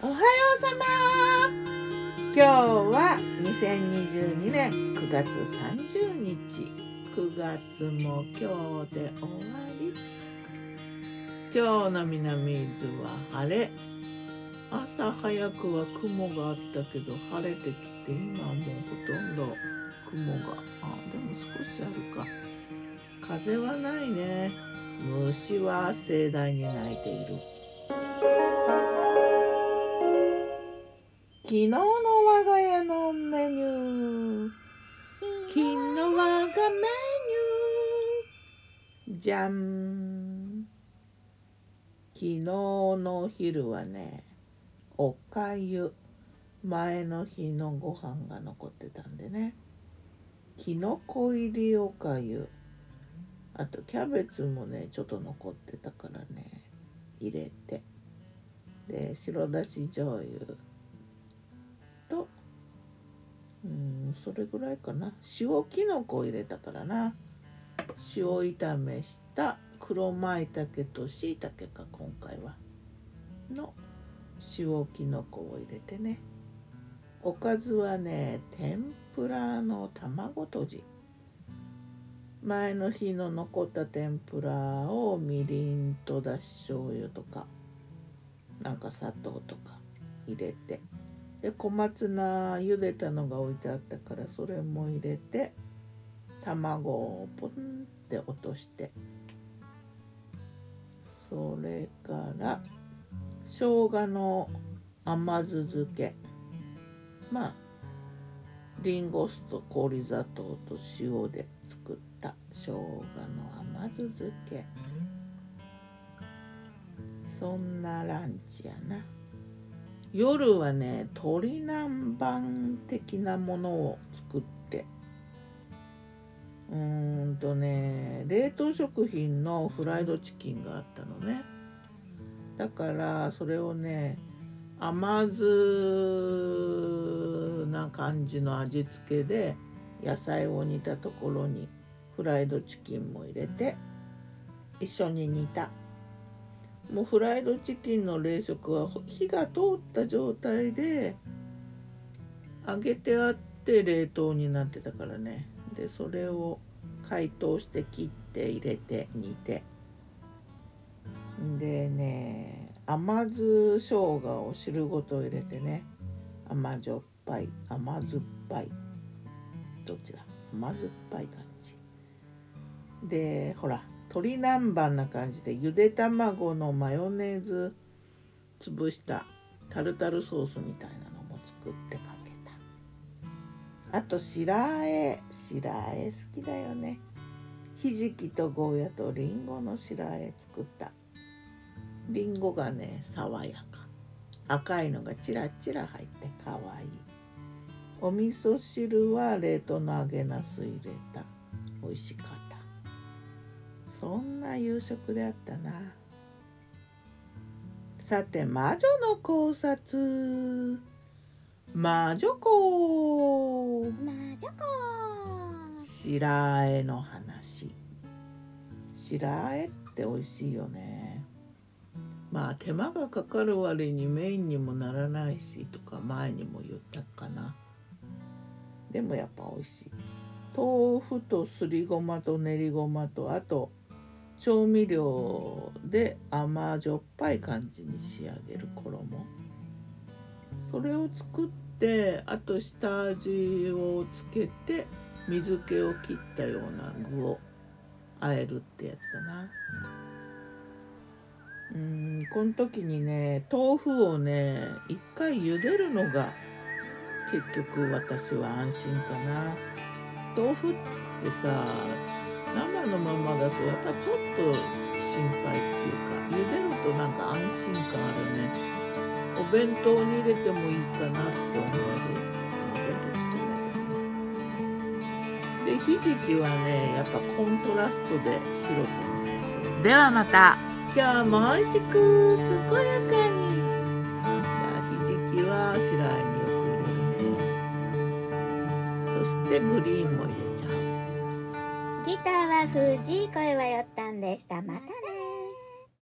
おはようさま今日は2022年9月30日。9月も今日で終わり。今日の南伊豆は晴れ。朝早くは雲があったけど晴れてきて今もうほとんど雲が。あでも少しあるか。風はないね。虫は盛大に鳴いている。昨日の我が家のメニュー。昨日我がメニュー。じゃん昨日のお昼はねおかゆ前の日のご飯が残ってたんでね。きのこ入りおかゆあとキャベツもねちょっと残ってたからね。入れて。で白だし醤油。それぐらいかな。塩きのこを入れたからな。塩炒めした黒舞茸としいたけか今回は。の塩きのこを入れてね。おかずはね天ぷらの卵とじ。前の日の残った天ぷらをみりんとだし醤油とかなんか砂糖とか入れて。で小松菜茹でたのが置いてあったからそれも入れて卵をポンって落として。それから生姜の甘酢漬け。まあリンゴ酢と氷砂糖と塩で作った生姜の甘酢漬け。そんなランチやな。夜はね鶏南蛮的なものを作って。うーんとね冷凍食品のフライドチキンがあったのね。だからそれをね甘酢な感じの味付けで野菜を煮たところにフライドチキンも入れて一緒に煮た。もうフライドチキンの冷食は火が通った状態で揚げてあって冷凍になってたからね。でそれを解凍して切って入れて煮て。でね甘酢生姜を汁ごと入れてね。甘じょっぱい甘酸っぱい。どっちだ？甘酸っぱい感じ。でほら鶏南蛮な感じでゆで卵のマヨネーズ潰したタルタルソースみたいなのも作ってかけた。あと白あえ白あえ好きだよね。ひじきとゴーヤとりんごの白あえ作った。りんごがね爽やか。赤いのがチラチラ入ってかわいい。お味噌汁は冷凍の揚げなす入れた。美味しかった。そんな夕食であったな。さて魔女の考察。魔女子魔女子白あえの話。白あえって美味しいよね。まあ手間がかかる割にメインにもならないしとか前にも言ったかな。でもやっぱ美味しい。豆腐とすりごまと練りごまとあと調味料で甘じょっぱい感じに仕上げる衣。それを作ってあと下味をつけて水気を切ったような具を和えるってやつだな。うんこの時にね豆腐をね一回茹でるのが結局私は安心かな。豆腐ってさ生のままだとやっぱちょっと心配っていうか茹でるとなんか安心感あるね。お弁当に入れてもいいかなって思えるお弁当作んだけどね。でひじきはねやっぱコントラストで白との相性ではまた。今日も美味しく健やかに。じゃあひじきは白あえによく入れるね。そしてグリーンも入れちゃうギターは藤井声はよったんでした。また